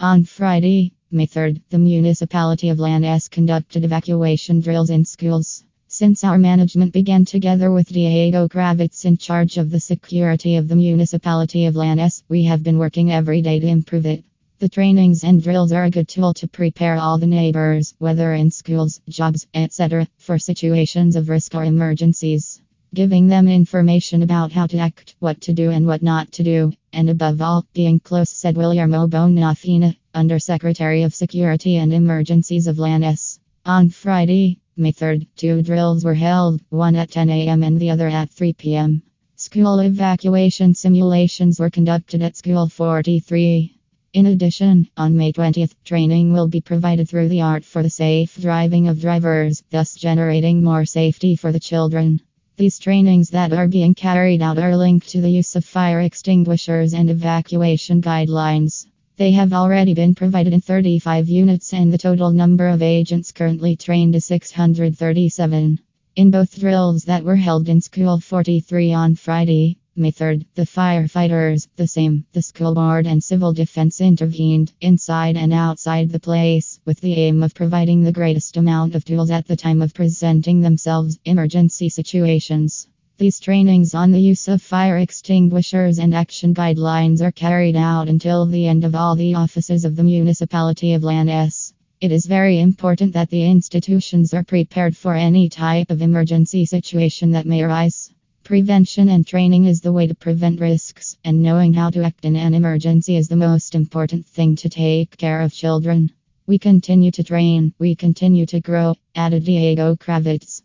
On Friday, May 3rd, the municipality of Lanús conducted evacuation drills in schools. Since our management began together with Diego Kravetz in charge of the security of the municipality of Lanús, we have been working every day to improve it. The trainings and drills are a good tool to prepare all the neighbors, whether in schools, jobs, etc., for situations of risk or emergencies. Giving them information about how to act, what to do, and what not to do, and above all, being close, said Guillermo Bonafina, Undersecretary of Security and Emergencies of Lanús. On Friday, May 3rd, two drills were held, one at 10 a.m. and the other at 3 p.m. School evacuation simulations were conducted at School 43. In addition, on May 20th, training will be provided through the Art for the Safe Driving of Drivers, thus generating more safety for the children. These trainings that are being carried out are linked to the use of fire extinguishers and evacuation guidelines. They have already been provided in 35 units, and the total number of agents currently trained is 637. In both drills that were held in School 43 on Friday, May 3rd, the firefighters, the same, the school board and civil defense intervened inside and outside the place with the aim of providing the greatest amount of tools at the time of presenting themselves emergency situations. These trainings on the use of fire extinguishers and action guidelines are carried out until the end of all the offices of the municipality of Lanús. It is very important that the institutions are prepared for any type of emergency situation that may arise. Prevention and training is the way to prevent risks, and knowing how to act in an emergency is the most important thing to take care of children. We continue to train, we continue to grow, added Diego Kravetz.